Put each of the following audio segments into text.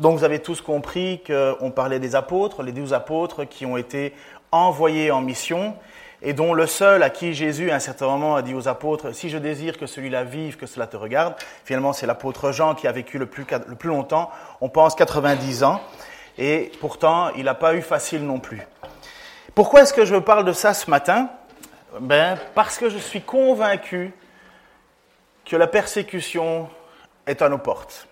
donc vous avez tous compris qu'on parlait des apôtres, les douze apôtres qui ont été envoyés en mission et dont le seul à qui Jésus à un certain moment a dit aux apôtres, si je désire que celui-là vive, que cela te regarde, finalement c'est l'apôtre Jean qui a vécu le plus, longtemps, on pense 90 ans, et pourtant il n'a pas eu facile non plus. Pourquoi est-ce que je parle de ça ce matin? Ben, Parce que je suis convaincu que la persécution est à nos portes.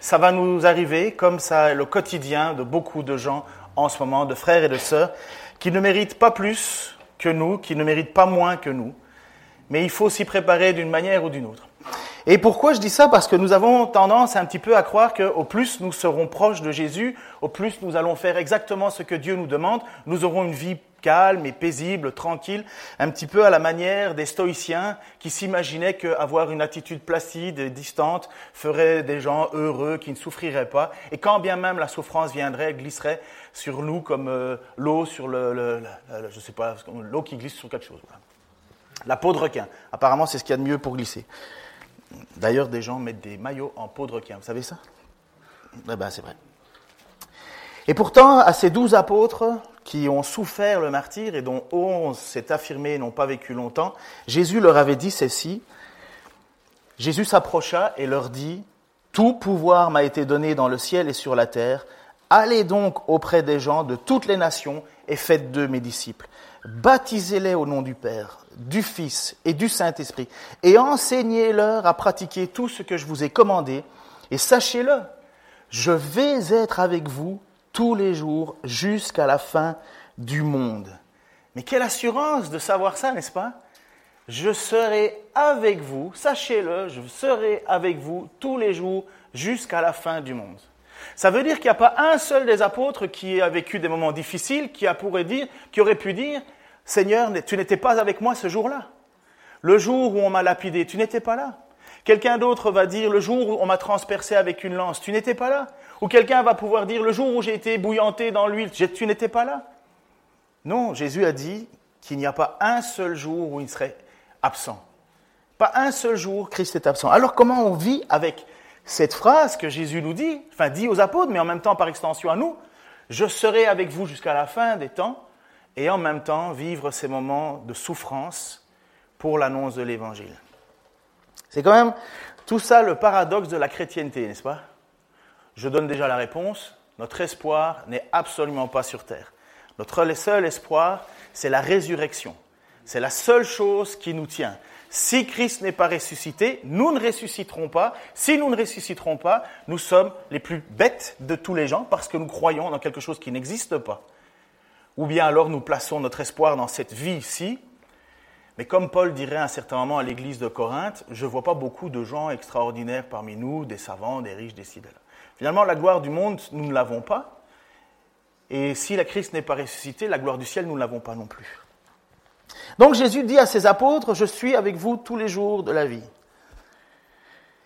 Ça va nous arriver comme ça le quotidien de beaucoup de gens en ce moment, de frères et de sœurs, qui ne méritent pas plus que nous, qui ne méritent pas moins que nous. Mais il faut s'y préparer d'une manière ou d'une autre. Et pourquoi je dis ça? Parce que nous avons tendance un petit peu à croire qu'au plus nous serons proches de Jésus, au plus nous allons faire exactement ce que Dieu nous demande, nous aurons une vie calme et paisible, tranquille, un petit peu à la manière des stoïciens qui s'imaginaient qu'avoir une attitude placide et distante ferait des gens heureux, qui ne souffriraient pas, et quand bien même la souffrance viendrait, glisserait sur nous comme euh, l'eau sur le, je sais pas, l'eau qui glisse sur quelque chose. La peau de requin. Apparemment, c'est ce qu'il y a de mieux pour glisser. D'ailleurs, des gens mettent des maillots en peau de requin. Vous savez ça? Eh ben, c'est vrai. Et pourtant, à ces douze apôtres qui ont souffert le martyr et dont onze s'est affirmé n'ont pas vécu longtemps, Jésus leur avait dit ceci. Jésus s'approcha et leur dit, Tout pouvoir m'a été donné dans le ciel et sur la terre. Allez donc auprès des gens de toutes les nations et faites d'eux mes disciples. Baptisez-les au nom du Père, du Fils et du Saint-Esprit, et enseignez-leur à pratiquer tout ce que je vous ai commandé, et sachez-le, je vais être avec vous tous les jours jusqu'à la fin du monde. Mais quelle assurance de savoir ça, n'est-ce pas? Je serai avec vous, sachez-le, je serai avec vous tous les jours jusqu'à la fin du monde. Ça veut dire qu'il n'y a pas un seul des apôtres qui a vécu des moments difficiles, qui, a pourrait dire, qui aurait pu dire, Seigneur, tu n'étais pas avec moi ce jour-là. Le jour où on m'a lapidé, tu n'étais pas là. Quelqu'un d'autre va dire, le jour où on m'a transpercé avec une lance, tu n'étais pas là. Ou quelqu'un va pouvoir dire, le jour où j'ai été bouillanté dans l'huile, tu n'étais pas là. Non, Jésus a dit qu'il n'y a pas un seul jour où il serait absent. Pas un seul jour, Christ est absent. Alors comment on vit avec cette phrase que Jésus nous dit, enfin dit aux apôtres, mais en même temps par extension à nous, je serai avec vous jusqu'à la fin des temps, et en même temps vivre ces moments de souffrance pour l'annonce de l'Évangile. C'est quand même tout ça le paradoxe de la chrétienté, n'est-ce pas? Je donne déjà la réponse. Notre espoir n'est absolument pas sur terre. Notre seul espoir, c'est la résurrection. C'est la seule chose qui nous tient. Si Christ n'est pas ressuscité, nous ne ressusciterons pas. Si nous ne ressusciterons pas, nous sommes les plus bêtes de tous les gens parce que nous croyons dans quelque chose qui n'existe pas. Ou bien alors nous plaçons notre espoir dans cette vie ici, mais comme Paul dirait à un certain moment à l'église de Corinthe, je ne vois pas beaucoup de gens extraordinaires parmi nous, des savants, des riches, des ci, Finalement, la gloire du monde, nous ne l'avons pas. Et si la Christ n'est pas ressuscité, la gloire du ciel, nous ne l'avons pas non plus. Donc Jésus dit à ses apôtres, je suis avec vous tous les jours de la vie.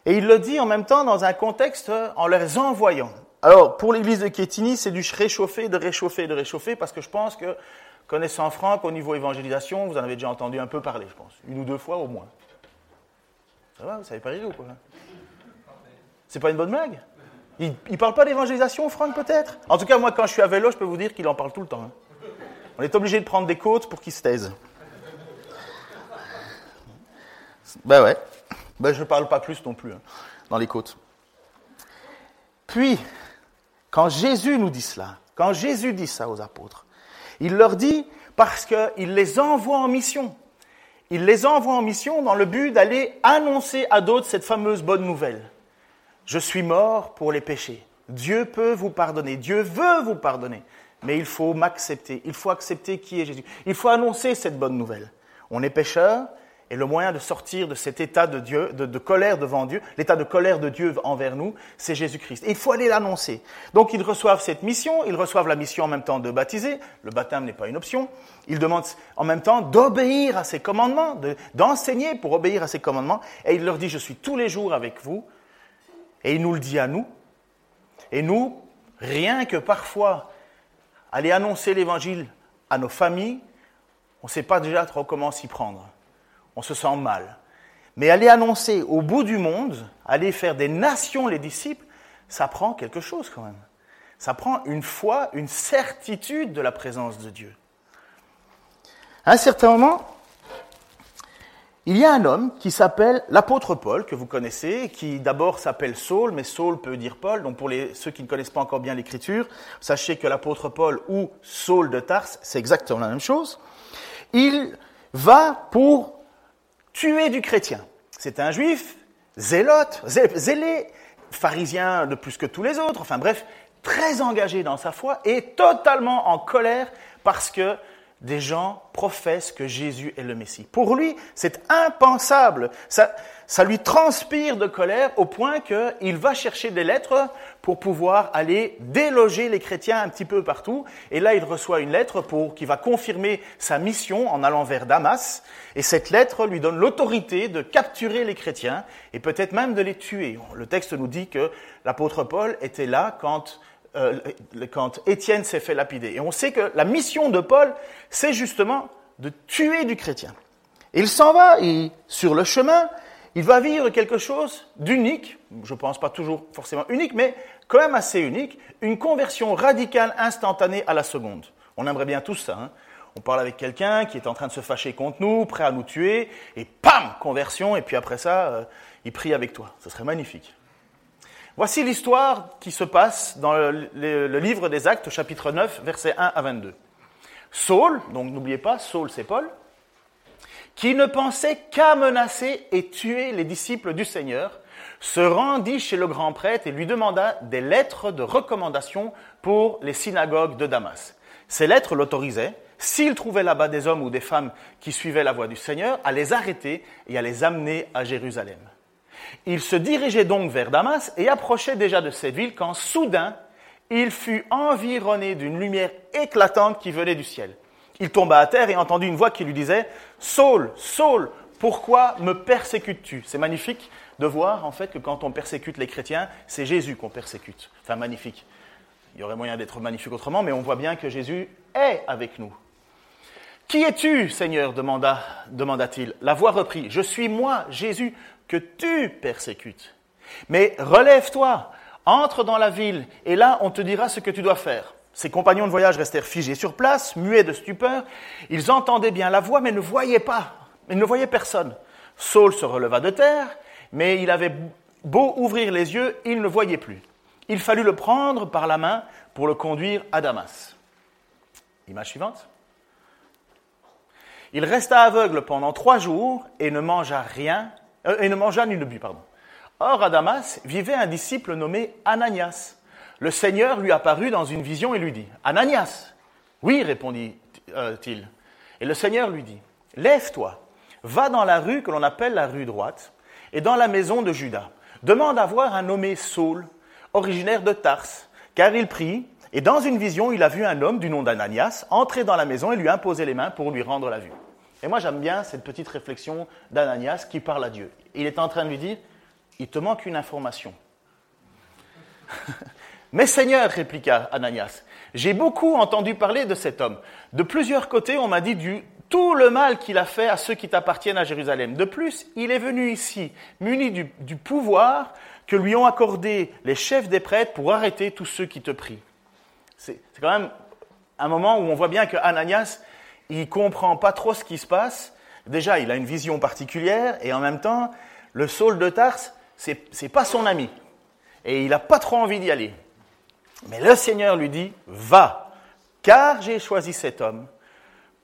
Et il le dit en même temps dans un contexte en les envoyant. Alors, pour l'église de Kétini, c'est du réchauffer, de réchauffer, de réchauffer, parce que je pense que Connaissant Franck, au niveau évangélisation, vous en avez déjà entendu un peu parler, je pense. Une ou deux fois au moins. Ça va, vous savez pas rire ou quoi C'est pas une bonne blague? Il ne parle pas d'évangélisation, Franck, peut-être? En tout cas, moi, quand je suis à vélo, je peux vous dire qu'il en parle tout le temps. Hein. On est obligé de prendre des côtes pour qu'il se taise. Ben ouais. Ben je ne parle pas plus non plus hein, dans les côtes. Puis, quand Jésus nous dit cela, quand Jésus dit ça aux apôtres, il leur dit parce qu'il les envoie en mission. Il les envoie en mission dans le but d'aller annoncer à d'autres cette fameuse bonne nouvelle. Je suis mort pour les péchés. Dieu peut vous pardonner. Dieu veut vous pardonner. Mais il faut m'accepter. Il faut accepter qui est Jésus. Il faut annoncer cette bonne nouvelle. On est pécheur Et le moyen de sortir de cet état de, colère devant Dieu, l'état de colère de Dieu envers nous, c'est Jésus-Christ. Et il faut aller l'annoncer. Donc ils reçoivent cette mission, ils reçoivent la mission en même temps de baptiser, le baptême n'est pas une option, ils demandent en même temps d'obéir à ses commandements, d'enseigner pour obéir à ses commandements, et il leur dit, je suis tous les jours avec vous, et il nous le dit à nous, et nous, rien que parfois aller annoncer l'évangile à nos familles, on ne sait pas déjà trop comment s'y prendre on se sent mal. Mais aller annoncer au bout du monde, aller faire des nations les disciples, ça prend quelque chose quand même. Ça prend une foi, une certitude de la présence de Dieu. À un certain moment, il y a un homme qui s'appelle l'apôtre Paul, que vous connaissez, qui d'abord s'appelle Saul, mais Saul peut dire Paul. Donc pour ceux qui ne connaissent pas encore bien l'écriture, sachez que l'apôtre Paul ou Saul de Tarse, c'est exactement la même chose. Il va pour tuer du chrétien. C'est un juif, zélote, zélé, pharisien de plus que tous les autres, enfin bref, très engagé dans sa foi et totalement en colère parce que des gens professent que Jésus est le Messie. Pour lui, c'est impensable. Ça, ça lui transpire de colère au point qu'il va chercher des lettres pour pouvoir aller déloger les chrétiens un petit peu partout. Et là, il reçoit une lettre pour, qui va confirmer sa mission en allant vers Damas. Et cette lettre lui donne l'autorité de capturer les chrétiens et peut-être même de les tuer. Le texte nous dit que l'apôtre Paul était là quand euh, quand Étienne s'est fait lapider. Et on sait que la mission de Paul, c'est justement de tuer du chrétien. Il s'en va et sur le chemin, il va vivre quelque chose d'unique, je pense pas toujours forcément unique, mais quand même assez unique, une conversion radicale instantanée à la seconde. On aimerait bien tous ça. Hein. on parle avec quelqu'un qui est en train de se fâcher contre nous, prêt à nous tuer, et pam, conversion, et puis après ça, euh, il prie avec toi. Ce serait magnifique. Voici l'histoire qui se passe dans le, livre des Actes, chapitre 9, versets 1 à 22. Saul, donc n'oubliez pas, Saul c'est Paul, qui ne pensait qu'à menacer et tuer les disciples du Seigneur, se rendit chez le grand prêtre et lui demanda des lettres de recommandation pour les synagogues de Damas. Ces lettres l'autorisaient, s'il trouvait là-bas des hommes ou des femmes qui suivaient la voie du Seigneur, à les arrêter et à les amener à Jérusalem. Il se dirigeait donc vers Damas et approchait déjà de cette ville quand soudain il fut environné d'une lumière éclatante qui venait du ciel. Il tomba à terre et entendit une voix qui lui disait Saul, Saul, pourquoi me persécutes-tu? C'est magnifique de voir en fait que quand on persécute les chrétiens, c'est Jésus qu'on persécute. Enfin, magnifique. Il y aurait moyen d'être magnifique autrement, mais on voit bien que Jésus est avec nous. Qui es-tu, Seigneur? demanda, demanda-t-il. La voix reprit Je suis moi, Jésus, que tu persécutes. Mais relève-toi, entre dans la ville, et là on te dira ce que tu dois faire. Ses compagnons de voyage restèrent figés sur place, muets de stupeur. Ils entendaient bien la voix, mais ne voyaient pas. Ils ne voyaient personne. Saul se releva de terre, mais il avait beau ouvrir les yeux, il ne voyait plus. Il fallut le prendre par la main pour le conduire à Damas. Image suivante. Il resta aveugle pendant trois jours et ne mangea rien euh, et ne mangea ne but, pardon. Or, à Damas vivait un disciple nommé Ananias. Le Seigneur lui apparut dans une vision et lui dit Ananias Oui, répondit-il. Et le Seigneur lui dit Lève-toi, va dans la rue que l'on appelle la rue droite, et dans la maison de Judas. Demande à voir un nommé Saul, originaire de Tarse, car il prie, et dans une vision, il a vu un homme du nom d'Ananias entrer dans la maison et lui imposer les mains pour lui rendre la vue. Et moi, j'aime bien cette petite réflexion d'Ananias qui parle à Dieu. Il est en train de lui dire, il te manque une information. Mais Seigneur, répliqua Ananias, j'ai beaucoup entendu parler de cet homme. De plusieurs côtés, on m'a dit du, tout le mal qu'il a fait à ceux qui t'appartiennent à Jérusalem. De plus, il est venu ici, muni du, du pouvoir que lui ont accordé les chefs des prêtres pour arrêter tous ceux qui te prient. C'est quand même un moment où on voit bien que Ananias, il comprend pas trop ce qui se passe. Déjà, il a une vision particulière et en même temps, le Saul de Tarse, c'est n'est pas son ami et il n'a pas trop envie d'y aller. Mais le Seigneur lui dit Va, car j'ai choisi cet homme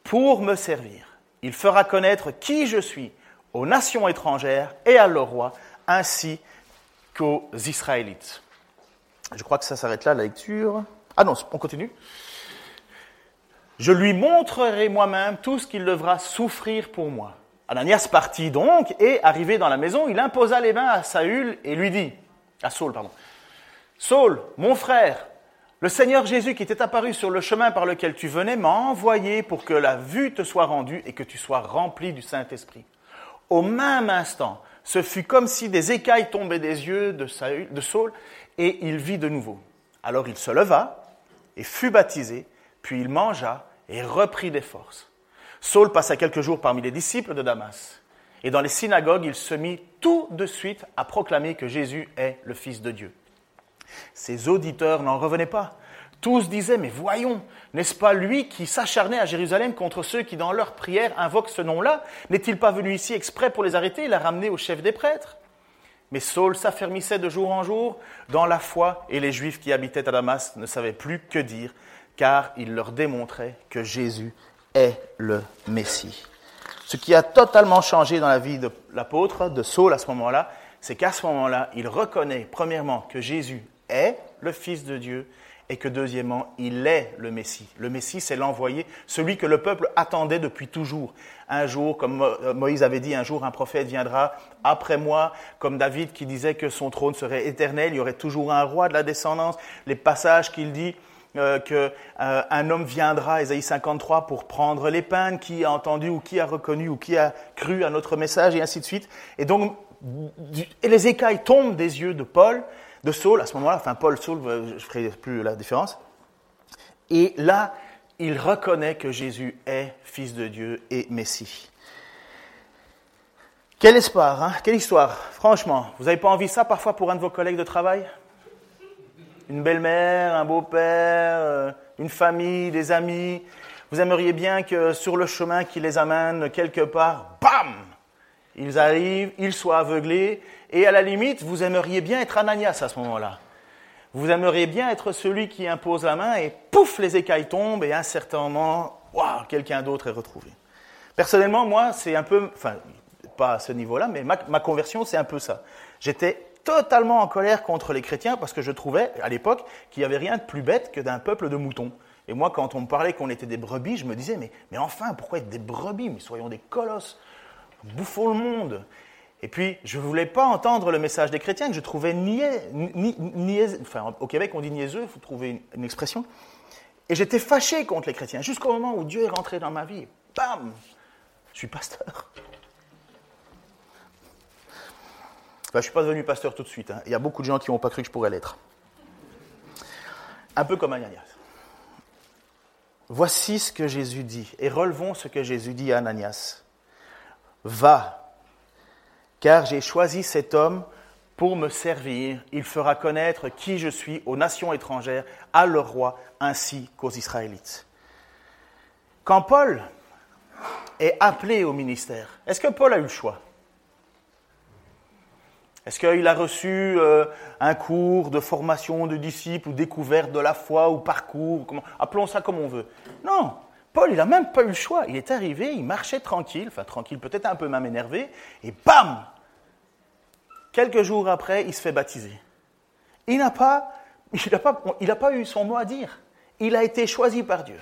pour me servir. Il fera connaître qui je suis aux nations étrangères et à leur roi, ainsi qu'aux Israélites. Je crois que ça s'arrête là la lecture. Ah non, on continue. Je lui montrerai moi-même tout ce qu'il devra souffrir pour moi. Ananias partit donc et, arrivé dans la maison, il imposa les mains à Saül et lui dit, à Saul, pardon, Saul, mon frère, le Seigneur Jésus qui t'est apparu sur le chemin par lequel tu venais m'a envoyé pour que la vue te soit rendue et que tu sois rempli du Saint-Esprit. Au même instant, ce fut comme si des écailles tombaient des yeux de, Saul et il vit de nouveau. Alors il se leva et fut baptisé, puis il mangea et reprit des forces. Saul passa quelques jours parmi les disciples de Damas. Et dans les synagogues, il se mit tout de suite à proclamer que Jésus est le Fils de Dieu. Ses auditeurs n'en revenaient pas. Tous disaient, mais voyons, n'est-ce pas lui qui s'acharnait à Jérusalem contre ceux qui dans leur prière invoquent ce nom-là? N'est-il pas venu ici exprès pour les arrêter et les ramener au chef des prêtres? Mais Saul s'affermissait de jour en jour dans la foi et les Juifs qui habitaient à Damas ne savaient plus que dire, car il leur démontrait que Jésus est le Messie. Ce qui a totalement changé dans la vie de l'apôtre, de Saul à ce moment-là, c'est qu'à ce moment-là, il reconnaît premièrement que Jésus est le Fils de Dieu et que deuxièmement, il est le Messie. Le Messie, c'est l'envoyé, celui que le peuple attendait depuis toujours. Un jour, comme Moïse avait dit, un jour un prophète viendra après moi, comme David qui disait que son trône serait éternel, il y aurait toujours un roi de la descendance. Les passages qu'il dit, euh, qu'un euh, homme viendra, Ésaïe 53, pour prendre l'épingle, qui a entendu ou qui a reconnu ou qui a cru à notre message, et ainsi de suite. Et donc, les écailles tombent des yeux de Paul, de Saul, à ce moment-là, enfin Paul, Saul, je ne ferai plus la différence. Et là, il reconnaît que Jésus est Fils de Dieu et Messie. Quel espoir, hein quelle histoire. Franchement, vous n'avez pas envie ça parfois pour un de vos collègues de travail? Une belle-mère, un beau-père, euh, une famille, des amis. Vous aimeriez bien que sur le chemin qui les amène quelque part, bam, ils arrivent, ils soient aveuglés, et à la limite, vous aimeriez bien être Ananias à ce moment-là. Vous aimeriez bien être celui qui impose la main et pouf, les écailles tombent et incertainement, waouh, quelqu'un d'autre est retrouvé. Personnellement, moi, c'est un peu, enfin, pas à ce niveau-là, mais ma, ma conversion, c'est un peu ça. J'étais totalement en colère contre les chrétiens parce que je trouvais, à l'époque, qu'il n'y avait rien de plus bête que d'un peuple de moutons. Et moi, quand on me parlait qu'on était des brebis, je me disais, mais, enfin, pourquoi être des brebis? Mais soyons des colosses, bouffons le monde. Et puis, je ne voulais pas entendre le message des chrétiens je trouvais niais, enfin, au Québec, on dit niaiseux, il faut trouver une, une expression. Et j'étais fâché contre les chrétiens, jusqu'au moment où Dieu est rentré dans ma vie. Bam Je suis pasteur. Je ne suis pas devenu pasteur tout de suite. Hein. Il y a beaucoup de gens qui n'ont pas cru que je pourrais l'être. Un peu comme Ananias. Voici ce que Jésus dit, et relevons ce que Jésus dit à Ananias. Va, car j'ai choisi cet homme pour me servir. Il fera connaître qui je suis aux nations étrangères, à leur roi, ainsi qu'aux Israélites. Quand Paul est appelé au ministère, est-ce que Paul a eu le choix? Est-ce qu'il a reçu euh, un cours de formation de disciples ou découverte de la foi ou parcours Appelons ça comme on veut. Non, Paul, il n'a même pas eu le choix. Il est arrivé, il marchait tranquille, enfin tranquille, peut-être un peu même énervé, et bam Quelques jours après, il se fait baptiser. Il n'a pas, pas eu son mot à dire. Il a été choisi par Dieu.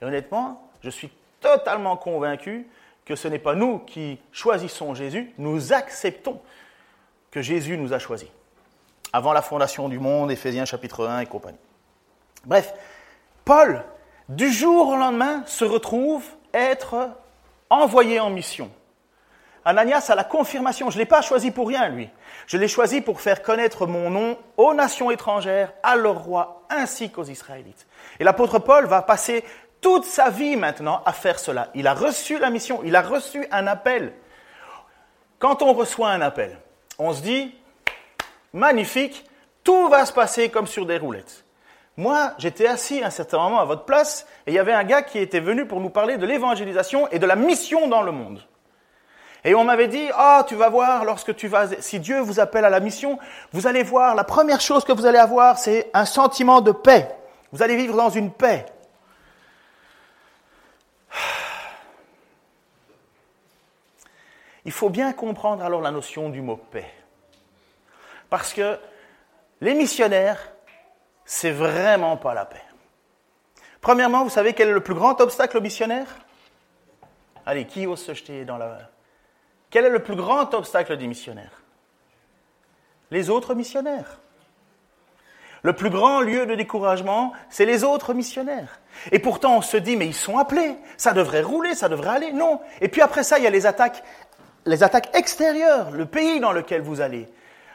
Et honnêtement, je suis totalement convaincu que ce n'est pas nous qui choisissons Jésus, nous acceptons Jésus nous a choisis. Avant la fondation du monde, Éphésiens chapitre 1 et compagnie. Bref, Paul, du jour au lendemain, se retrouve être envoyé en mission. Ananias a la confirmation, je ne l'ai pas choisi pour rien, lui. Je l'ai choisi pour faire connaître mon nom aux nations étrangères, à leur roi, ainsi qu'aux Israélites. Et l'apôtre Paul va passer toute sa vie maintenant à faire cela. Il a reçu la mission, il a reçu un appel. Quand on reçoit un appel, on se dit, magnifique, tout va se passer comme sur des roulettes. Moi, j'étais assis à un certain moment à votre place et il y avait un gars qui était venu pour nous parler de l'évangélisation et de la mission dans le monde. Et on m'avait dit, ah, tu vas voir, lorsque tu vas, si Dieu vous appelle à la mission, vous allez voir, la première chose que vous allez avoir, c'est un sentiment de paix. Vous allez vivre dans une paix. Il faut bien comprendre alors la notion du mot paix. Parce que les missionnaires, c'est vraiment pas la paix. Premièrement, vous savez quel est le plus grand obstacle aux missionnaires? Allez, qui ose se jeter dans la... Quel est le plus grand obstacle des missionnaires? Les autres missionnaires. Le plus grand lieu de découragement, c'est les autres missionnaires. Et pourtant, on se dit, mais ils sont appelés, ça devrait rouler, ça devrait aller. Non. Et puis après ça, il y a les attaques, les attaques extérieures, le pays dans lequel vous allez,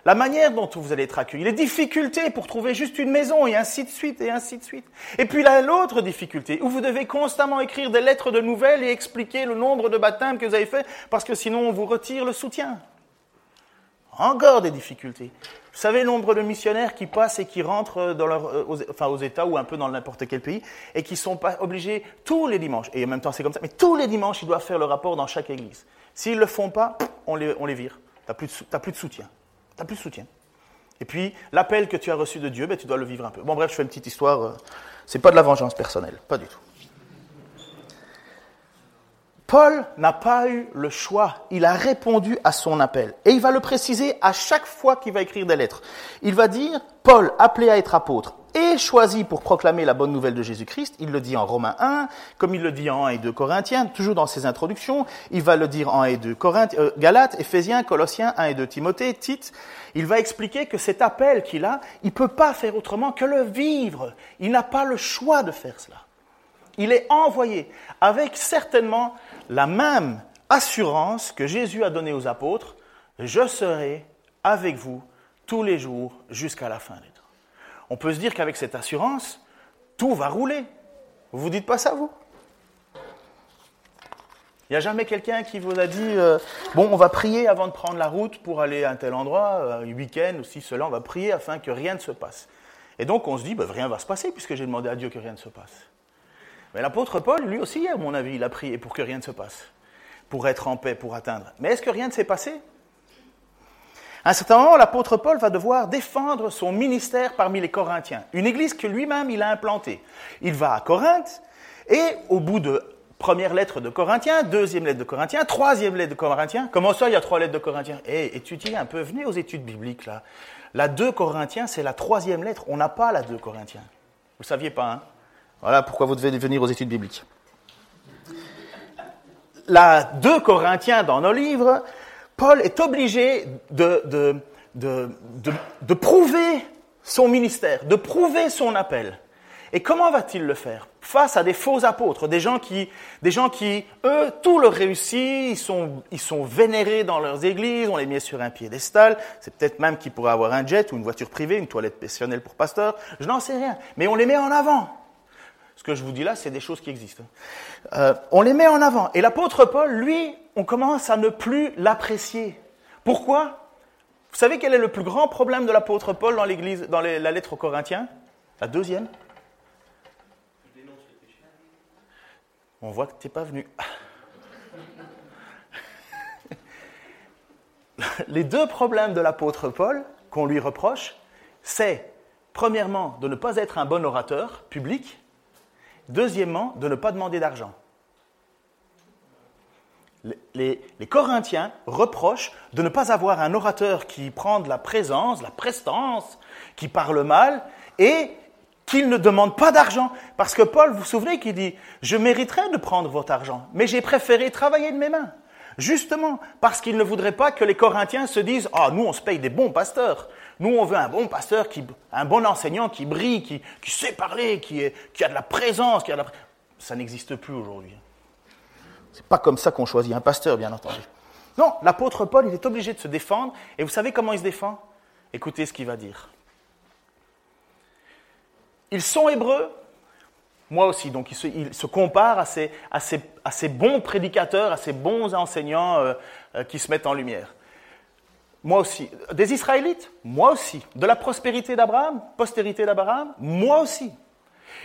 la manière dont vous allez être accueilli, les difficultés pour trouver juste une maison, et ainsi de suite, et ainsi de suite. Et puis l'autre difficulté, où vous devez constamment écrire des lettres de nouvelles et expliquer le nombre de baptêmes que vous avez fait, parce que sinon on vous retire le soutien. Encore des difficultés. Vous savez le nombre de missionnaires qui passent et qui rentrent dans leur, euh, aux, enfin aux États ou un peu dans n'importe quel pays et qui sont pas obligés tous les dimanches, et en même temps c'est comme ça, mais tous les dimanches ils doivent faire le rapport dans chaque église. S'ils ne le font pas, on les, on les vire. Tu n'as plus, plus, de soutien. Tu plus de soutien. Et puis l'appel que tu as reçu de Dieu, ben, tu dois le vivre un peu. Bon bref, je fais une petite histoire. Euh, c'est pas de la vengeance personnelle, pas du tout. Paul n'a pas eu le choix, il a répondu à son appel. Et il va le préciser à chaque fois qu'il va écrire des lettres. Il va dire, Paul, appelé à être apôtre et choisi pour proclamer la bonne nouvelle de Jésus-Christ, il le dit en Romains 1, comme il le dit en 1 et 2 Corinthiens, toujours dans ses introductions, il va le dire en 1 et 2 Corinthiens, euh, Galates, Éphésiens, Colossiens, 1 et 2 Timothée, Tite, il va expliquer que cet appel qu'il a, il peut pas faire autrement que le vivre. Il n'a pas le choix de faire cela. Il est envoyé avec certainement la même assurance que Jésus a donnée aux apôtres, je serai avec vous tous les jours jusqu'à la fin des temps. On peut se dire qu'avec cette assurance, tout va rouler. Vous vous dites pas ça, vous? Il n'y a jamais quelqu'un qui vous a dit euh, Bon, on va prier avant de prendre la route pour aller à un tel endroit, euh, un week-end ou si cela, on va prier afin que rien ne se passe. Et donc on se dit ben, Rien ne va se passer puisque j'ai demandé à Dieu que rien ne se passe. Mais l'apôtre Paul, lui aussi, à mon avis, il a prié pour que rien ne se passe, pour être en paix, pour atteindre. Mais est-ce que rien ne s'est passé? À un certain moment, l'apôtre Paul va devoir défendre son ministère parmi les Corinthiens, une église que lui-même il a implantée. Il va à Corinthe et au bout de première lettre de Corinthiens, deuxième lettre de Corinthiens, troisième lettre de Corinthiens. Comment ça, il y a trois lettres de Corinthiens? Eh, étudiez un peu, venez aux études bibliques là. La 2 Corinthiens, c'est la troisième lettre. On n'a pas la 2 Corinthiens. Vous ne saviez pas, hein? Voilà pourquoi vous devez venir aux études bibliques. La 2 Corinthiens dans nos livres, Paul est obligé de, de, de, de, prouver son ministère, de prouver son appel. Et comment va-t-il le faire Face à des faux apôtres, des gens qui, des gens qui eux, tout leur réussit, ils sont, ils sont vénérés dans leurs églises, on les met sur un piédestal, c'est peut-être même qu'ils pourraient avoir un jet ou une voiture privée, une toilette personnelle pour pasteur, je n'en sais rien. Mais on les met en avant. Ce que je vous dis là, c'est des choses qui existent. Euh, on les met en avant. Et l'apôtre Paul, lui, on commence à ne plus l'apprécier. Pourquoi? Vous savez quel est le plus grand problème de l'apôtre Paul dans, l'église, dans la lettre aux Corinthiens? La deuxième On voit que tu n'es pas venu. Les deux problèmes de l'apôtre Paul qu'on lui reproche, c'est premièrement de ne pas être un bon orateur public Deuxièmement, de ne pas demander d'argent. Les, Corinthiens reprochent de ne pas avoir un orateur qui prend de la présence, la prestance, qui parle mal, et qu'il ne demande pas d'argent. Parce que Paul, vous vous souvenez qu'il dit, je mériterais de prendre votre argent, mais j'ai préféré travailler de mes mains. Justement, parce qu'il ne voudrait pas que les Corinthiens se disent, ah, nous, on se paye des bons pasteurs. Nous, on veut un bon pasteur, qui, un bon enseignant qui brille, qui, sait parler, qui, a de la présence. Qui a Ça n'existe plus aujourd'hui. C'est pas comme ça qu'on choisit un pasteur, bien entendu. Non, l'apôtre Paul, il est obligé de se défendre. Et vous savez comment il se défend? Écoutez ce qu'il va dire. Ils sont hébreux, moi aussi. Donc il se, compare à ces, bons prédicateurs, à ces bons enseignants euh, euh, qui se mettent en lumière. Moi aussi. Des Israélites? Moi aussi. De la prospérité d'Abraham? Postérité d'Abraham? Moi aussi.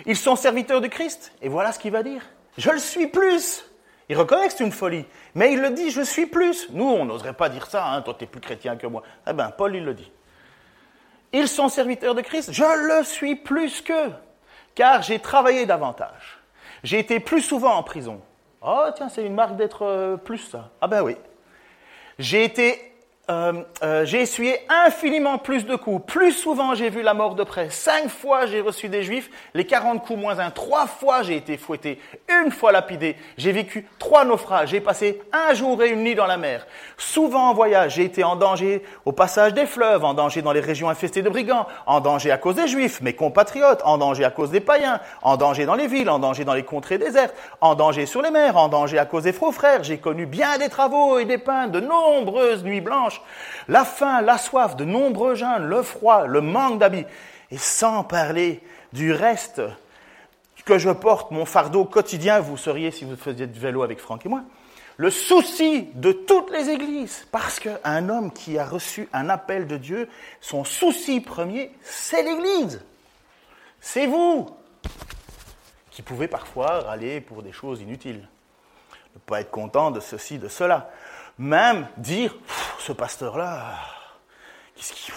Ils sont serviteurs de Christ? Et voilà ce qu'il va dire. Je le suis plus. Il reconnaît que c'est une folie. Mais il le dit, je suis plus. Nous, on n'oserait pas dire ça. Hein, toi, tu es plus chrétien que moi. Eh bien, Paul, il le dit. Ils sont serviteurs de Christ. Je le suis plus qu'eux. Car j'ai travaillé davantage. J'ai été plus souvent en prison. Oh, tiens, c'est une marque d'être euh, plus ça. Ah ben oui. J'ai été euh, euh, j'ai essuyé infiniment plus de coups. Plus souvent, j'ai vu la mort de près. Cinq fois, j'ai reçu des juifs. Les 40 coups moins un. Trois fois, j'ai été fouetté. Une fois lapidé. J'ai vécu trois naufrages. J'ai passé un jour et une nuit dans la mer. Souvent en voyage, j'ai été en danger au passage des fleuves, en danger dans les régions infestées de brigands, en danger à cause des juifs, mes compatriotes, en danger à cause des païens, en danger dans les villes, en danger dans les contrées désertes, en danger sur les mers, en danger à cause des faux frères. J'ai connu bien des travaux et des pains, de nombreuses nuits blanches la faim, la soif, de nombreux jeûnes, le froid, le manque d'habits, et sans parler du reste que je porte, mon fardeau quotidien, vous seriez si vous faisiez du vélo avec Franck et moi, le souci de toutes les églises, parce qu'un homme qui a reçu un appel de Dieu, son souci premier, c'est l'église. C'est vous qui pouvez parfois râler pour des choses inutiles, ne pas être content de ceci, de cela. Même dire, ce pasteur-là, qu'est-ce.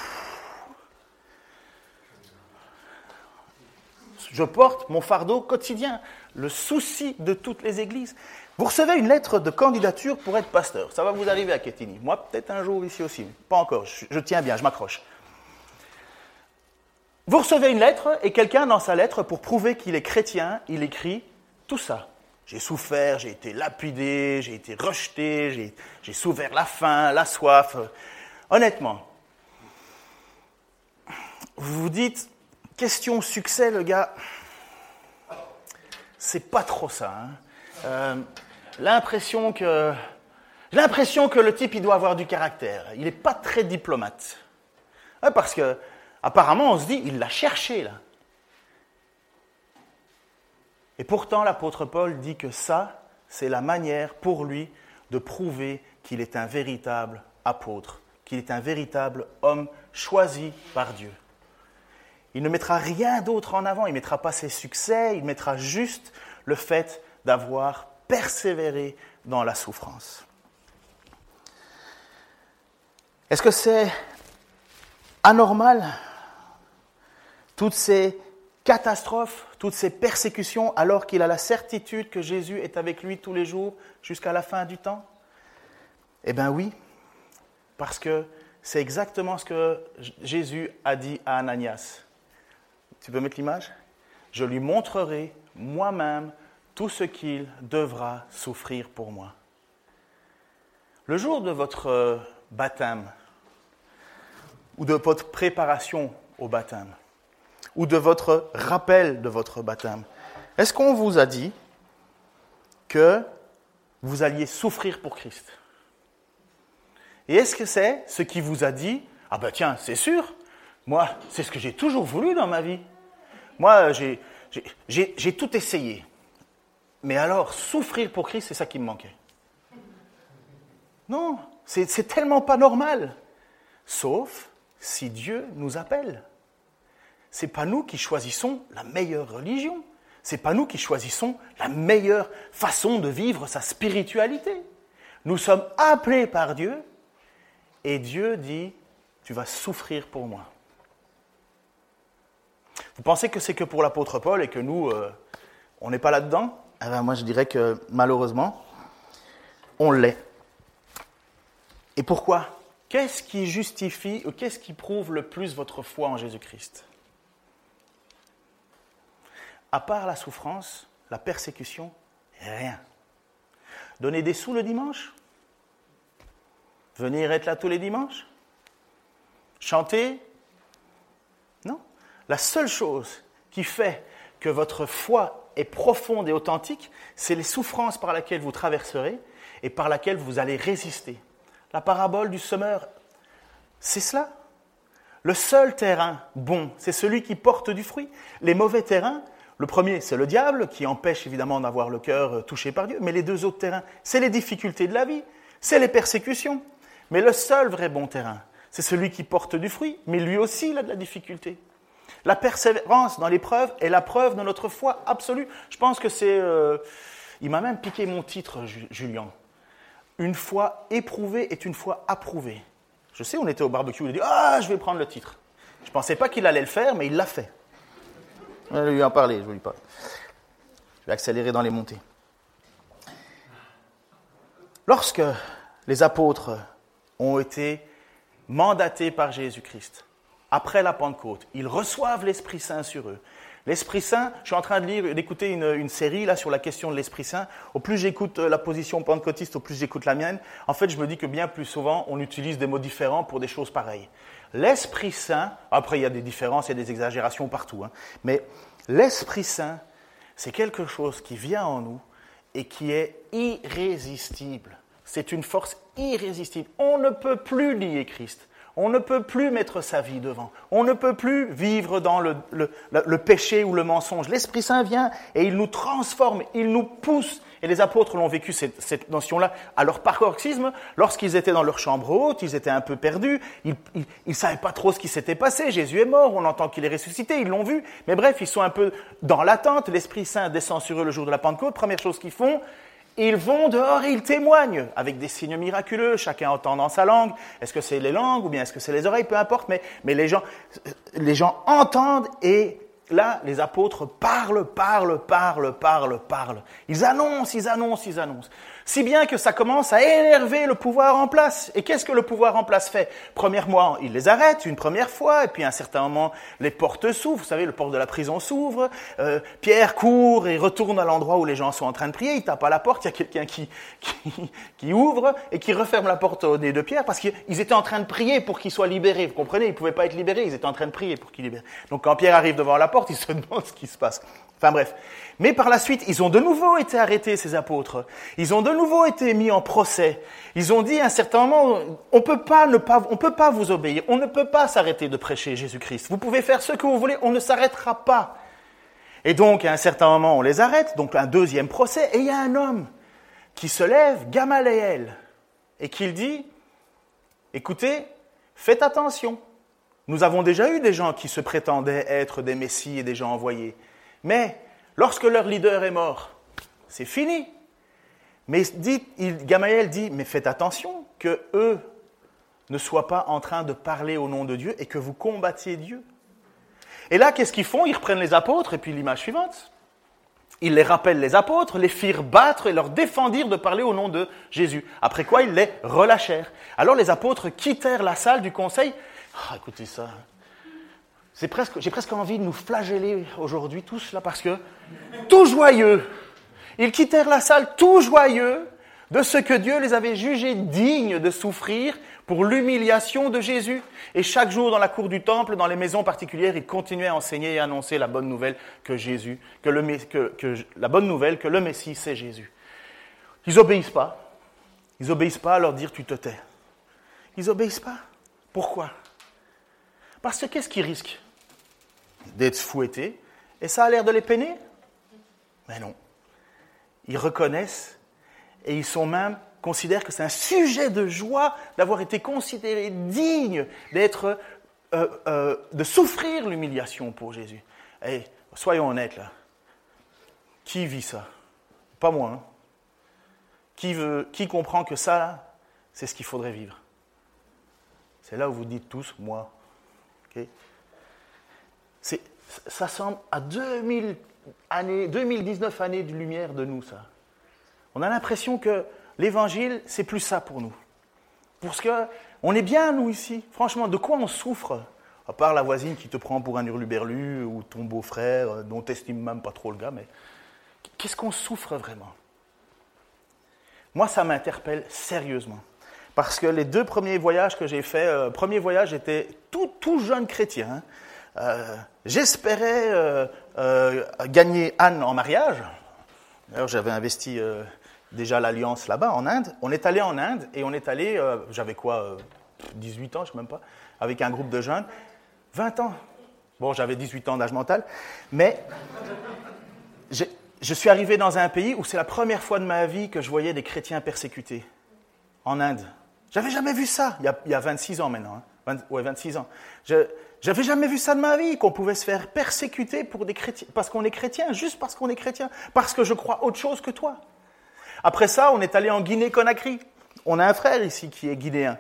Je porte mon fardeau quotidien, le souci de toutes les églises. Vous recevez une lettre de candidature pour être pasteur. Ça va vous arriver à Kétini. Moi, peut-être un jour ici aussi. Pas encore. Je tiens bien, je m'accroche. Vous recevez une lettre et quelqu'un dans sa lettre, pour prouver qu'il est chrétien, il écrit tout ça. J'ai souffert, j'ai été lapidé, j'ai été rejeté, j'ai souffert la faim, la soif. Honnêtement, vous vous dites, question succès, le gars, c'est pas trop ça. Hein. Euh, l'impression que, l'impression que le type, il doit avoir du caractère. Il n'est pas très diplomate. parce que, apparemment, on se dit, il l'a cherché, là. Et pourtant, l'apôtre Paul dit que ça, c'est la manière pour lui de prouver qu'il est un véritable apôtre, qu'il est un véritable homme choisi par Dieu. Il ne mettra rien d'autre en avant, il ne mettra pas ses succès, il mettra juste le fait d'avoir persévéré dans la souffrance. Est-ce que c'est anormal Toutes ces toutes ces persécutions, alors qu'il a la certitude que Jésus est avec lui tous les jours jusqu'à la fin du temps? Eh bien oui, parce que c'est exactement ce que Jésus a dit à Ananias. Tu peux mettre l'image? Je lui montrerai moi-même tout ce qu'il devra souffrir pour moi. Le jour de votre baptême ou de votre préparation au baptême, ou de votre rappel de votre baptême Est-ce qu'on vous a dit que vous alliez souffrir pour Christ? Et est-ce que c'est ce qui vous a dit Ah ben tiens, c'est sûr, moi, c'est ce que j'ai toujours voulu dans ma vie. Moi, j'ai tout essayé. Mais alors, souffrir pour Christ, c'est ça qui me manquait. Non, c'est tellement pas normal. Sauf si Dieu nous appelle c'est pas nous qui choisissons la meilleure religion. C'est pas nous qui choisissons la meilleure façon de vivre sa spiritualité. Nous sommes appelés par Dieu et Dieu dit Tu vas souffrir pour moi. Vous pensez que c'est que pour l'apôtre Paul et que nous, euh, on n'est pas là-dedans? Eh ben, Moi, je dirais que malheureusement, on l'est. Et pourquoi? Qu'est-ce qui justifie ou qu'est-ce qui prouve le plus votre foi en Jésus-Christ? À part la souffrance, la persécution, rien. Donner des sous le dimanche? Venir être là tous les dimanches? Chanter? Non. La seule chose qui fait que votre foi est profonde et authentique, c'est les souffrances par lesquelles vous traverserez et par lesquelles vous allez résister. La parabole du semeur, c'est cela? Le seul terrain bon, c'est celui qui porte du fruit. Les mauvais terrains, le premier, c'est le diable, qui empêche évidemment d'avoir le cœur euh, touché par Dieu. Mais les deux autres terrains, c'est les difficultés de la vie, c'est les persécutions. Mais le seul vrai bon terrain, c'est celui qui porte du fruit, mais lui aussi, il a de la difficulté. La persévérance dans l'épreuve est la preuve de notre foi absolue. Je pense que c'est... Euh, il m'a même piqué mon titre, Julien. Une foi éprouvée est une foi approuvée. Je sais, on était au barbecue, il a dit Ah, je vais prendre le titre. Je ne pensais pas qu'il allait le faire, mais il l'a fait. Je vais lui en parler, je accélérer dans les montées. Lorsque les apôtres ont été mandatés par Jésus-Christ, après la Pentecôte, ils reçoivent l'Esprit Saint sur eux. L'Esprit Saint, je suis en train de lire, d'écouter une, série là sur la question de l'Esprit Saint. Au plus j'écoute euh, la position pentecôtiste, au plus j'écoute la mienne. En fait, je me dis que bien plus souvent, on utilise des mots différents pour des choses pareilles. L'Esprit Saint, après il y a des différences, il y a des exagérations partout, hein, mais l'Esprit Saint, c'est quelque chose qui vient en nous et qui est irrésistible. C'est une force irrésistible. On ne peut plus lier Christ. On ne peut plus mettre sa vie devant. On ne peut plus vivre dans le, péché ou le mensonge. L'Esprit Saint vient et il nous transforme, il nous pousse. Et les apôtres l'ont vécu cette, notion-là à leur paroxysme. Lorsqu'ils étaient dans leur chambre haute, ils étaient un peu perdus. Ils ne savaient pas trop ce qui s'était passé. Jésus est mort, on entend qu'il est ressuscité, ils l'ont vu. Mais bref, ils sont un peu dans l'attente. L'Esprit Saint descend sur eux le jour de la Pentecôte. Première chose qu'ils font, ils vont dehors et ils témoignent avec des signes miraculeux, chacun entend dans sa langue. Est-ce que c'est les langues ou bien est-ce que c'est les oreilles, peu importe, mais, mais les, gens, les gens entendent et là, les apôtres parlent, parlent, parlent, parlent, parlent. Ils annoncent, ils annoncent, ils annoncent si bien que ça commence à énerver le pouvoir en place. Et qu'est-ce que le pouvoir en place fait? Premièrement, il les arrête une première fois, et puis à un certain moment, les portes s'ouvrent. Vous savez, le porte de la prison s'ouvre. Euh, Pierre court et retourne à l'endroit où les gens sont en train de prier. Il tape à la porte. Il y a quelqu'un qui, qui, ouvre et qui referme la porte au nez de Pierre parce qu'ils étaient en train de prier pour qu'il soit libéré. Vous comprenez? Ils ne pouvaient pas être libérés. Ils étaient en train de prier pour qu'il libère. Donc quand Pierre arrive devant la porte, il se demande ce qui se passe. Enfin bref. Mais par la suite, ils ont de nouveau été arrêtés, ces apôtres. Ils ont de nouveau été mis en procès. Ils ont dit à un certain moment, on peut pas ne pas, on peut pas vous obéir. On ne peut pas s'arrêter de prêcher Jésus-Christ. Vous pouvez faire ce que vous voulez, on ne s'arrêtera pas. Et donc, à un certain moment, on les arrête, donc un deuxième procès, et il y a un homme qui se lève, Gamaliel, et qui dit, écoutez, faites attention. Nous avons déjà eu des gens qui se prétendaient être des messies et des gens envoyés. Mais lorsque leur leader est mort, c'est fini. Mais dit, Gamaliel dit, mais faites attention que eux ne soient pas en train de parler au nom de Dieu et que vous combattiez Dieu. Et là, qu'est-ce qu'ils font? Ils reprennent les apôtres et puis l'image suivante. Ils les rappellent les apôtres, les firent battre et leur défendirent de parler au nom de Jésus. Après quoi, ils les relâchèrent. Alors les apôtres quittèrent la salle du conseil. Ah, écoutez ça j'ai presque envie de nous flageller aujourd'hui tous là parce que tout joyeux, ils quittèrent la salle tout joyeux de ce que Dieu les avait jugés dignes de souffrir pour l'humiliation de Jésus. Et chaque jour dans la cour du temple, dans les maisons particulières, ils continuaient à enseigner et annoncer la bonne nouvelle que Jésus, que, le, que la bonne nouvelle que le Messie c'est Jésus. Ils obéissent pas. Ils obéissent pas à leur dire tu te tais. Ils obéissent pas. Pourquoi? Parce que qu'est-ce qu'ils risquent? D'être fouettés, et ça a l'air de les peiner Mais non. Ils reconnaissent et ils sont même considèrent que c'est un sujet de joie d'avoir été considéré digne d'être, euh, euh, de souffrir l'humiliation pour Jésus. Et soyons honnêtes là. Qui vit ça? Pas moi. Hein. Qui, veut, qui comprend que ça, c'est ce qu'il faudrait vivre? C'est là où vous dites tous, moi. Ça semble à 2000 années, 2019 années de lumière de nous, ça. On a l'impression que l'évangile, c'est plus ça pour nous. Parce que on est bien, nous, ici. Franchement, de quoi on souffre? À part la voisine qui te prend pour un hurluberlu ou ton beau-frère, euh, dont t'estimes même pas trop le gars, mais qu'est-ce qu'on souffre vraiment? Moi, ça m'interpelle sérieusement. Parce que les deux premiers voyages que j'ai faits, euh, premier voyage, j'étais tout, tout jeune chrétien. Hein. Euh, j'espérais euh, euh, gagner Anne en mariage. D'ailleurs, j'avais investi déjà l'alliance là-bas, en Inde. On est allé en Inde et on est allé, j'avais quoi, 18 ans, je ne sais même pas, avec un groupe de jeunes. 20 ans. Bon, j'avais 18 ans d'âge mental, mais je suis arrivé dans un pays où c'est la première fois de ma vie que je voyais des chrétiens persécutés. En Inde. J'avais jamais vu ça, il y a, il y a 26 ans maintenant. Hein. Ouais, 26 ans. Je, j'avais jamais vu ça de ma vie, qu'on pouvait se faire persécuter pour des chrétiens, parce qu'on est chrétien, juste parce qu'on est chrétien, parce que je crois autre chose que toi. Après ça, on est allé en Guinée-Conakry. On a un frère ici qui est guinéen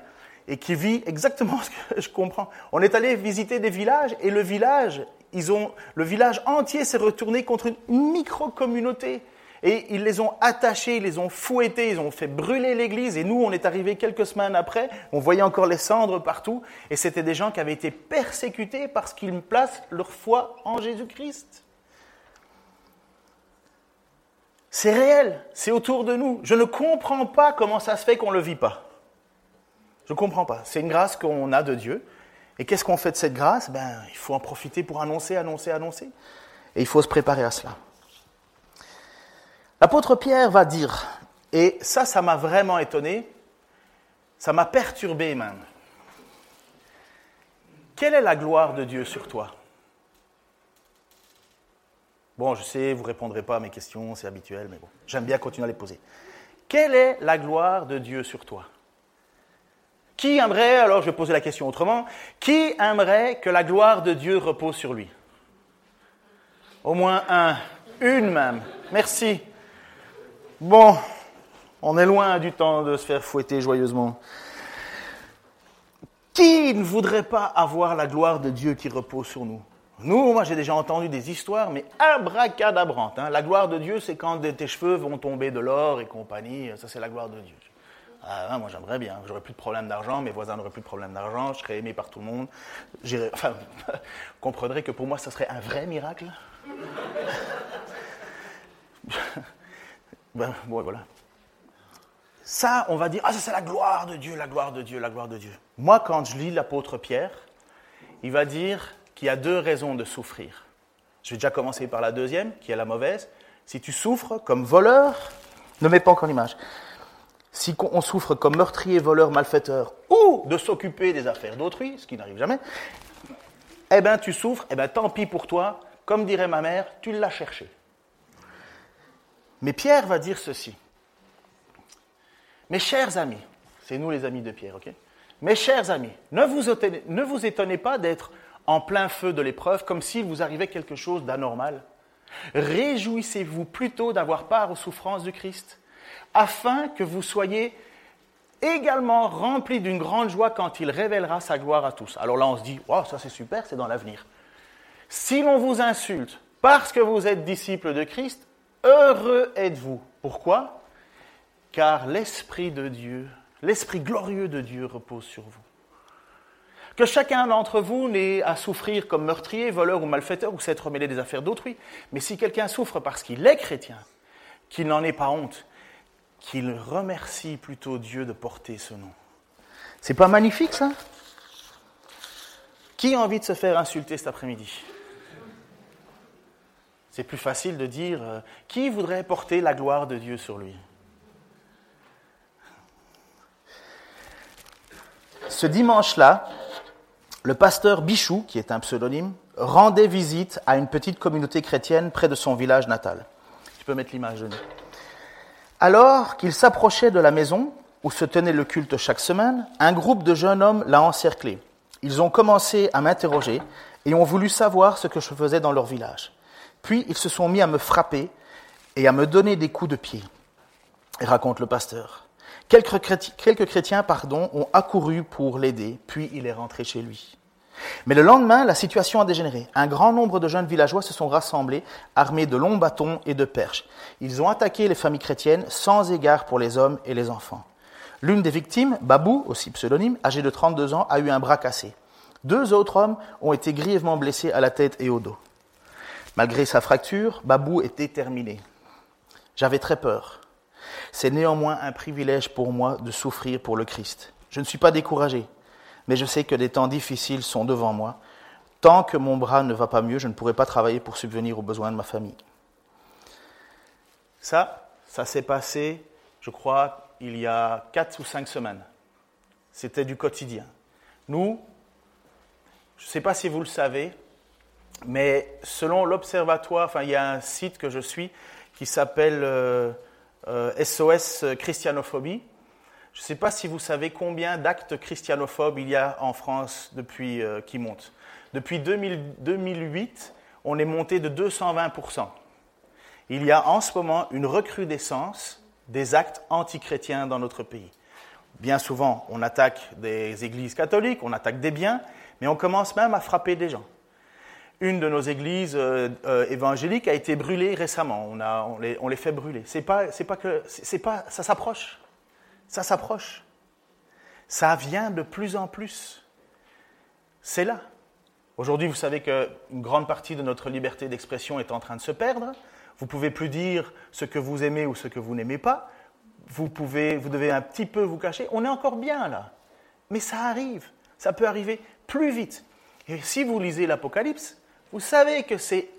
et qui vit exactement ce que je comprends. On est allé visiter des villages et le village, ils ont, le village entier s'est retourné contre une micro-communauté. Et ils les ont attachés, ils les ont fouettés, ils ont fait brûler l'église. Et nous, on est arrivés quelques semaines après, on voyait encore les cendres partout. Et c'était des gens qui avaient été persécutés parce qu'ils placent leur foi en Jésus-Christ. C'est réel, c'est autour de nous. Je ne comprends pas comment ça se fait qu'on ne le vit pas. Je ne comprends pas. C'est une grâce qu'on a de Dieu. Et qu'est-ce qu'on fait de cette grâce? Ben, Il faut en profiter pour annoncer, annoncer, annoncer. Et il faut se préparer à cela. L'apôtre Pierre va dire, et ça, ça m'a vraiment étonné, ça m'a perturbé même. Quelle est la gloire de Dieu sur toi? Bon, je sais, vous ne répondrez pas à mes questions, c'est habituel, mais bon, j'aime bien continuer à les poser. Quelle est la gloire de Dieu sur toi? Qui aimerait, alors je vais poser la question autrement, qui aimerait que la gloire de Dieu repose sur lui? Au moins un, une même. Merci. Bon, on est loin du temps de se faire fouetter joyeusement. Qui ne voudrait pas avoir la gloire de Dieu qui repose sur nous? Nous, moi j'ai déjà entendu des histoires, mais abracadabrantes. Hein. La gloire de Dieu, c'est quand tes cheveux vont tomber de l'or et compagnie. Ça, c'est la gloire de Dieu. Ah, moi j'aimerais bien, j'aurais plus de problème d'argent, mes voisins n'auraient plus de problème d'argent, je serais aimé par tout le monde. Enfin, vous comprendrez que pour moi, ça serait un vrai miracle. Ben. Ça, on va dire, ah, c'est la gloire de Dieu, la gloire de Dieu, la gloire de Dieu. Moi, quand je lis l'apôtre Pierre, il va dire qu'il y a deux raisons de souffrir. Je vais déjà commencer par la deuxième, qui est la mauvaise. Si tu souffres comme voleur, ne mets pas encore l'image. Si on souffre comme meurtrier, voleur, malfaiteur, ou de s'occuper des affaires d'autrui, ce qui n'arrive jamais, eh bien tu souffres, eh bien tant pis pour toi, comme dirait ma mère, tu l'as cherché. Mais Pierre va dire ceci. Mes chers amis, c'est nous les amis de Pierre, ok? Mes chers amis, ne vous, étonnez, pas d'être en plein feu de l'épreuve comme s'il vous arrivait quelque chose d'anormal. Réjouissez-vous plutôt d'avoir part aux souffrances du Christ, afin que vous soyez également remplis d'une grande joie quand il révélera sa gloire à tous. Alors là, on se dit, wow, ça c'est super, c'est dans l'avenir. Si l'on vous insulte parce que vous êtes disciples de Christ, Heureux êtes-vous. Pourquoi? Car l'Esprit de Dieu, l'Esprit glorieux de Dieu repose sur vous. Que chacun d'entre vous n'ait à souffrir comme meurtrier, voleur ou malfaiteur ou s'être mêlé des affaires d'autrui. Mais si quelqu'un souffre parce qu'il est chrétien, qu'il n'en ait pas honte, qu'il remercie plutôt Dieu de porter ce nom. C'est pas magnifique ça? Qui a envie de se faire insulter cet après-midi? C'est plus facile de dire euh, qui voudrait porter la gloire de Dieu sur lui? Ce dimanche-là, le pasteur Bichou, qui est un pseudonyme, rendait visite à une petite communauté chrétienne près de son village natal. Tu peux mettre l'image. Alors qu'il s'approchait de la maison où se tenait le culte chaque semaine, un groupe de jeunes hommes l'a encerclé. Ils ont commencé à m'interroger et ont voulu savoir ce que je faisais dans leur village. Puis ils se sont mis à me frapper et à me donner des coups de pied, raconte le pasteur. Quelques chrétiens, quelques ont accouru pour l'aider, puis il est rentré chez lui. Mais le lendemain, la situation a dégénéré. Un grand nombre de jeunes villageois se sont rassemblés, armés de longs bâtons et de perches. Ils ont attaqué les familles chrétiennes sans égard pour les hommes et les enfants. L'une des victimes, Babou, aussi pseudonyme, âgé de 32 ans, a eu un bras cassé. Deux autres hommes ont été grièvement blessés à la tête et au dos. Malgré sa fracture, Babou est déterminé. J'avais très peur. C'est néanmoins un privilège pour moi de souffrir pour le Christ. Je ne suis pas découragé, mais je sais que des temps difficiles sont devant moi. Tant que mon bras ne va pas mieux, je ne pourrai pas travailler pour subvenir aux besoins de ma famille. Ça, ça s'est passé, je crois, il y a quatre ou cinq semaines. C'était du quotidien. Nous, je ne sais pas si vous le savez, mais selon l'Observatoire, enfin, il y a un site que je suis qui s'appelle SOS euh, euh, Christianophobie. Je ne sais pas si vous savez combien d'actes christianophobes il y a en France depuis euh, qui montent. Depuis 2008, on est monté de 220%. Il y a en ce moment une recrudescence des actes antichrétiens dans notre pays. Bien souvent, on attaque des églises catholiques, on attaque des biens, mais on commence même à frapper des gens. Une de nos églises euh, euh, évangéliques a été brûlée récemment. On, les, fait brûler. C'est pas, c'est pas que, c'est pas, ça s'approche. Ça s'approche. Ça vient de plus en plus. C'est là. Aujourd'hui, vous savez qu'une grande partie de notre liberté d'expression est en train de se perdre. Vous pouvez plus dire ce que vous aimez ou ce que vous n'aimez pas. Vous pouvez, vous devez un petit peu vous cacher. On est encore bien là. Mais ça arrive. Ça peut arriver plus vite. Et si vous lisez l'Apocalypse, vous savez que c'est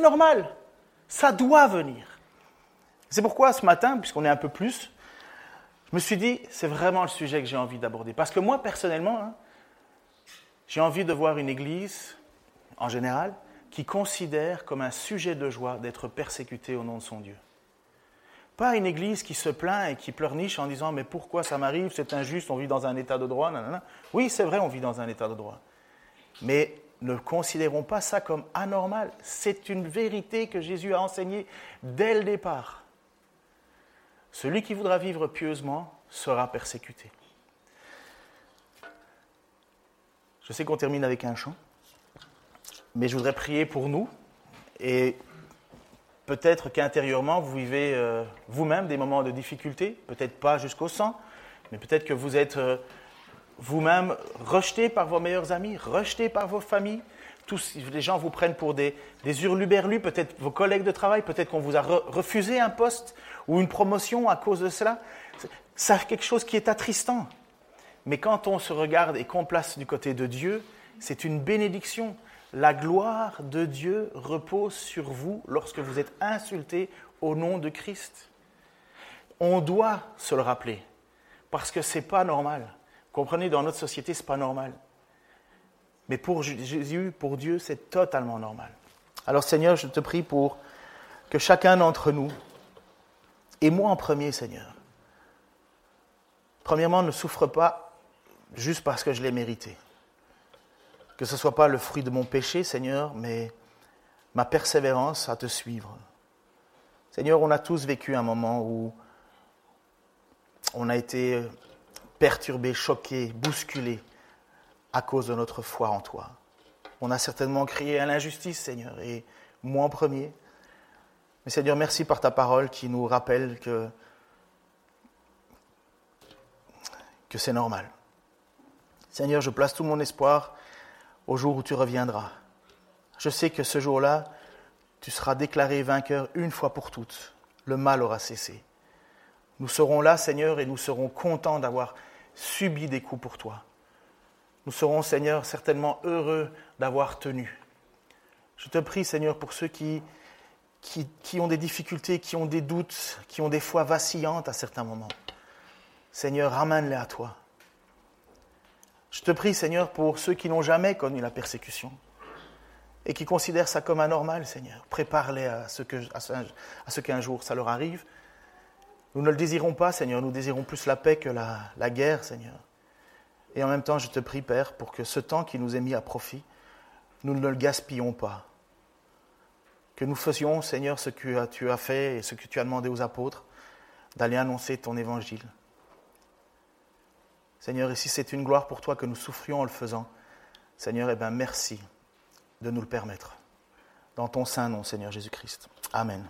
normal. Ça doit venir. C'est pourquoi ce matin, puisqu'on est un peu plus, je me suis dit, c'est vraiment le sujet que j'ai envie d'aborder. Parce que moi, personnellement, hein, j'ai envie de voir une église, en général, qui considère comme un sujet de joie d'être persécutée au nom de son Dieu. Pas une église qui se plaint et qui pleurniche en disant Mais pourquoi ça m'arrive C'est injuste, on vit dans un état de droit. Oui, c'est vrai, on vit dans un état de droit. Mais ne considérons pas ça comme anormal. C'est une vérité que Jésus a enseignée dès le départ. Celui qui voudra vivre pieusement sera persécuté. Je sais qu'on termine avec un chant, mais je voudrais prier pour nous et peut-être qu'intérieurement vous vivez euh, vous-même des moments de difficulté, peut-être pas jusqu'au sang, mais peut-être que vous êtes euh, vous-même rejeté par vos meilleurs amis, rejeté par vos familles. Tous les gens vous prennent pour des, des hurluberlus, peut-être vos collègues de travail, peut-être qu'on vous a refusé un poste ou une promotion à cause de cela. C'est quelque chose qui est attristant. Mais quand on se regarde et qu'on place du côté de Dieu, c'est une bénédiction. La gloire de Dieu repose sur vous lorsque vous êtes insulté au nom de Christ. On doit se le rappeler, parce que ce n'est pas normal. Comprenez, dans notre société, ce n'est pas normal. Mais pour Jésus, pour Dieu, c'est totalement normal. Alors Seigneur, je te prie pour que chacun d'entre nous, et moi en premier, Seigneur, premièrement, ne souffre pas juste parce que je l'ai mérité. Que ce ne soit pas le fruit de mon péché, Seigneur, mais ma persévérance à te suivre. Seigneur, on a tous vécu un moment où on a été perturbé, choqué, bousculé à cause de notre foi en toi. On a certainement crié à l'injustice, Seigneur, et moi en premier. Mais Seigneur, merci par ta parole qui nous rappelle que, que c'est normal. Seigneur, je place tout mon espoir au jour où tu reviendras. Je sais que ce jour-là, tu seras déclaré vainqueur une fois pour toutes. Le mal aura cessé. Nous serons là, Seigneur, et nous serons contents d'avoir subi des coups pour toi. Nous serons, Seigneur, certainement heureux d'avoir tenu. Je te prie, Seigneur, pour ceux qui, qui, ont des difficultés, qui ont des doutes, qui ont des foi vacillantes à certains moments. Seigneur, ramène-les à toi. Je te prie, Seigneur, pour ceux qui n'ont jamais connu la persécution et qui considèrent ça comme anormal, Seigneur. Prépare-les à ce qu'un jour ça leur arrive nous ne le désirons pas, Seigneur, nous désirons plus la paix que la, guerre, Seigneur. Et en même temps, je te prie, Père, pour que ce temps qui nous est mis à profit, nous ne le gaspillons pas. Que nous faisions, Seigneur, ce que tu as fait et ce que tu as demandé aux apôtres, d'aller annoncer ton évangile. Seigneur, et si c'est une gloire pour toi que nous souffrions en le faisant, Seigneur, eh bien merci de nous le permettre. Dans ton saint nom, Seigneur Jésus-Christ. Amen.